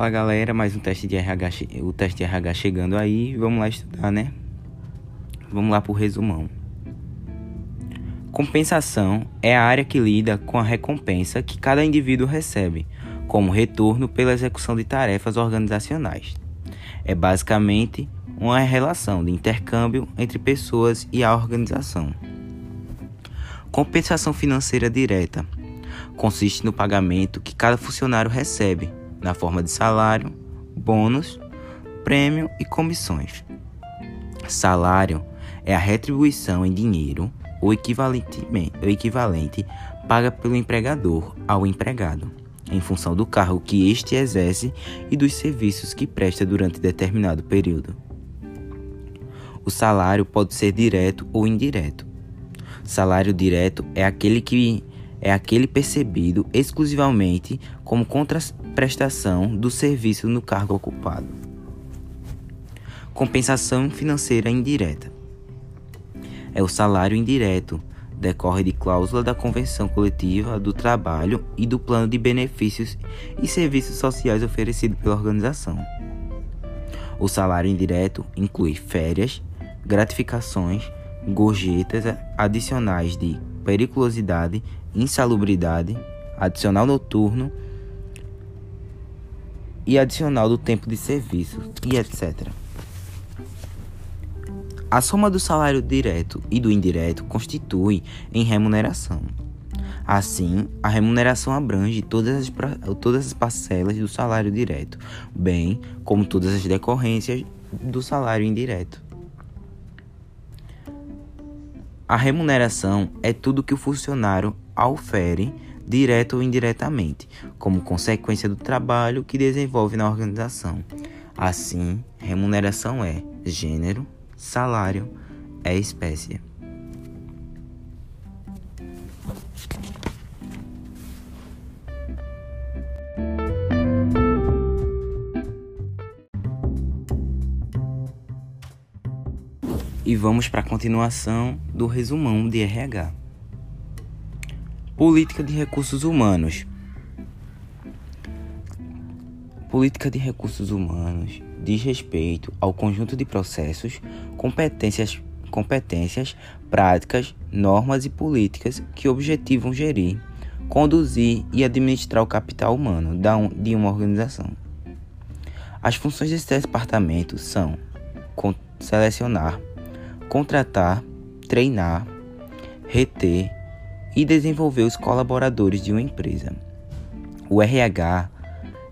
Fala galera, mais um teste de RH, o teste de RH chegando aí, vamos lá estudar, né? Vamos lá pro resumão. Compensação é a área que lida com a recompensa que cada indivíduo recebe, como retorno pela execução de tarefas organizacionais. É basicamente uma relação de intercâmbio entre pessoas e a organização. Compensação financeira direta consiste no pagamento que cada funcionário recebe na forma de salário, bônus, prêmio e comissões. Salário é a retribuição em dinheiro ou equivalente, ou equivalente paga pelo empregador ao empregado, em função do cargo que este exerce e dos serviços que presta durante determinado período. O salário pode ser direto ou indireto. Salário direto é aquele que é aquele percebido exclusivamente como contraprestação do serviço no cargo ocupado. Compensação financeira indireta é o salário indireto, decorre de cláusula da Convenção Coletiva do Trabalho e do plano de benefícios e serviços sociais oferecido pela organização. O salário indireto inclui férias, gratificações, gorjetas adicionais de periculosidade, insalubridade, adicional noturno e adicional do tempo de serviço e etc. A soma do salário direto e do indireto constitui em remuneração. Assim, a remuneração abrange todas as, todas as parcelas do salário direto, bem como todas as decorrências do salário indireto. A remuneração é tudo que o funcionário aufere, direto ou indiretamente, como consequência do trabalho que desenvolve na organização. Assim, remuneração é gênero, salário, é espécie. E vamos para a continuação do resumão de RH. Política de recursos humanos. Política de recursos humanos diz respeito ao conjunto de processos, competências, competências, práticas, normas e políticas que objetivam gerir, conduzir e administrar o capital humano de uma organização. As funções desse departamento são selecionar, contratar, treinar, reter e desenvolver os colaboradores de uma empresa. O RH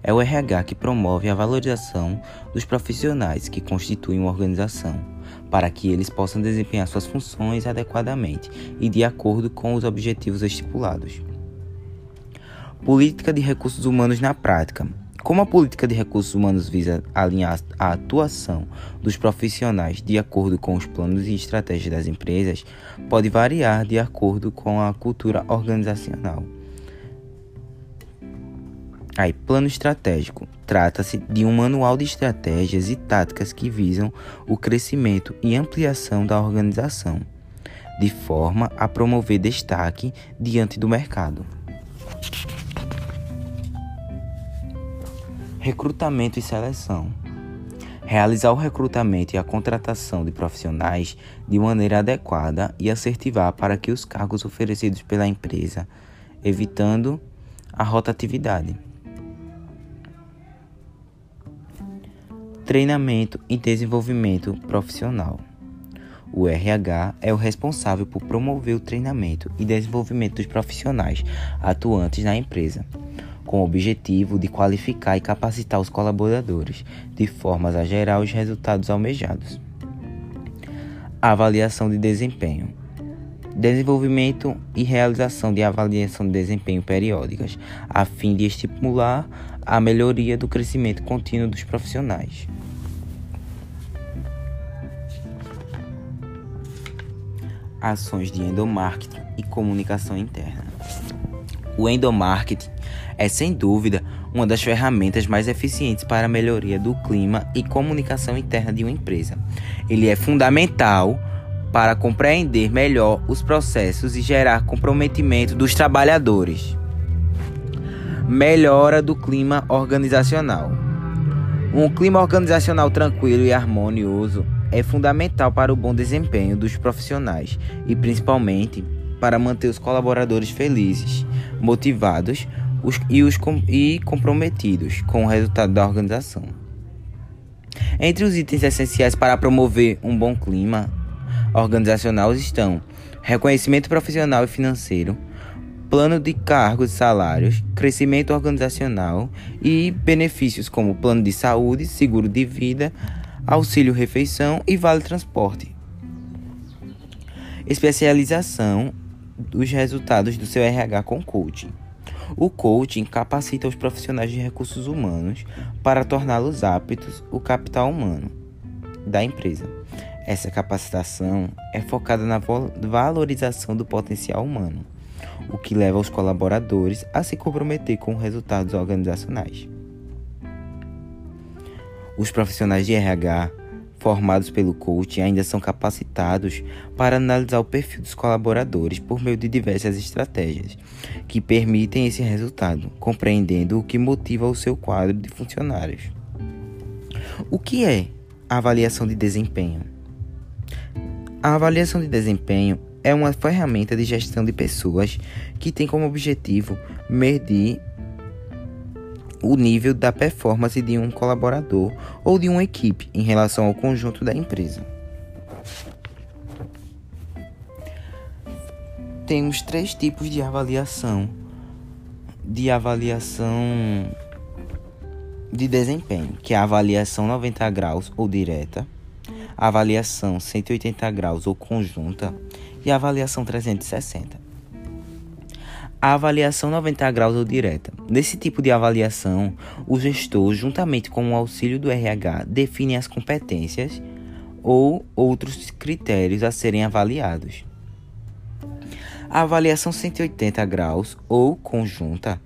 é o RH que promove a valorização dos profissionais que constituem uma organização, para que eles possam desempenhar suas funções adequadamente e de acordo com os objetivos estipulados. Política de recursos humanos na prática como a política de recursos humanos visa alinhar a atuação dos profissionais de acordo com os planos e estratégias das empresas, pode variar de acordo com a cultura organizacional. Aí, plano estratégico. Trata-se de um manual de estratégias e táticas que visam o crescimento e ampliação da organização, de forma a promover destaque diante do mercado. Recrutamento e seleção. Realizar o recrutamento e a contratação de profissionais de maneira adequada e assertiva para que os cargos oferecidos pela empresa, evitando a rotatividade. Treinamento e desenvolvimento profissional. O RH é o responsável por promover o treinamento e desenvolvimento dos profissionais atuantes na empresa com o objetivo de qualificar e capacitar os colaboradores, de forma a gerar os resultados almejados. Avaliação de desempenho. Desenvolvimento e realização de avaliação de desempenho periódicas, a fim de estimular a melhoria do crescimento contínuo dos profissionais. Ações de endomarketing e comunicação interna. O endomarketing é sem dúvida uma das ferramentas mais eficientes para a melhoria do clima e comunicação interna de uma empresa. Ele é fundamental para compreender melhor os processos e gerar comprometimento dos trabalhadores. Melhora do clima organizacional. Um clima organizacional tranquilo e harmonioso é fundamental para o bom desempenho dos profissionais e principalmente para manter os colaboradores felizes, motivados os, e, os, e comprometidos com o resultado da organização. Entre os itens essenciais para promover um bom clima organizacional estão reconhecimento profissional e financeiro, plano de cargos e salários, crescimento organizacional e benefícios como plano de saúde, seguro de vida, auxílio refeição e vale transporte. Especialização dos resultados do seu RH com coaching. O coaching capacita os profissionais de recursos humanos para torná-los aptos o capital humano da empresa. Essa capacitação é focada na valorização do potencial humano, o que leva os colaboradores a se comprometer com resultados organizacionais. Os profissionais de RH formados pelo coaching ainda são capacitados para analisar o perfil dos colaboradores por meio de diversas estratégias que permitem esse resultado, compreendendo o que motiva o seu quadro de funcionários. O que é a avaliação de desempenho? A avaliação de desempenho é uma ferramenta de gestão de pessoas que tem como objetivo medir o nível da performance de um colaborador ou de uma equipe em relação ao conjunto da empresa. Temos três tipos de avaliação de avaliação de desempenho, que é a avaliação 90 graus ou direta, a avaliação 180 graus ou conjunta e a avaliação 360 a avaliação 90 graus ou direta. Nesse tipo de avaliação, o gestor, juntamente com o auxílio do RH, define as competências ou outros critérios a serem avaliados. A avaliação 180 graus ou conjunta.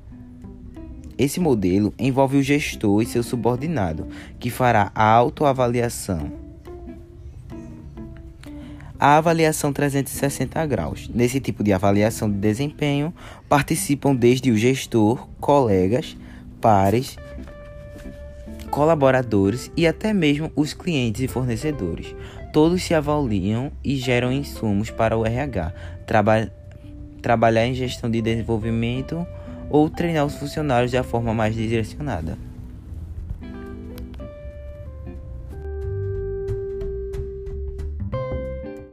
Esse modelo envolve o gestor e seu subordinado, que fará a autoavaliação a avaliação 360 graus. Nesse tipo de avaliação de desempenho, participam desde o gestor, colegas, pares, colaboradores e até mesmo os clientes e fornecedores. Todos se avaliam e geram insumos para o RH, traba trabalhar em gestão de desenvolvimento ou treinar os funcionários da forma mais direcionada.